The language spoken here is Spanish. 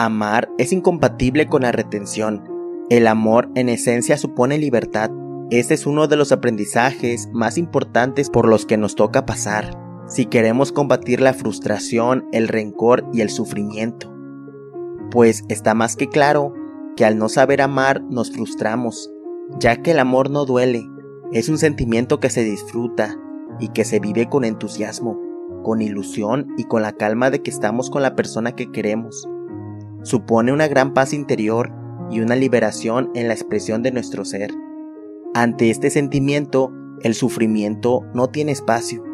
Amar es incompatible con la retención. El amor en esencia supone libertad. Este es uno de los aprendizajes más importantes por los que nos toca pasar si queremos combatir la frustración, el rencor y el sufrimiento. Pues está más que claro que al no saber amar nos frustramos, ya que el amor no duele, es un sentimiento que se disfruta y que se vive con entusiasmo, con ilusión y con la calma de que estamos con la persona que queremos supone una gran paz interior y una liberación en la expresión de nuestro ser. Ante este sentimiento, el sufrimiento no tiene espacio.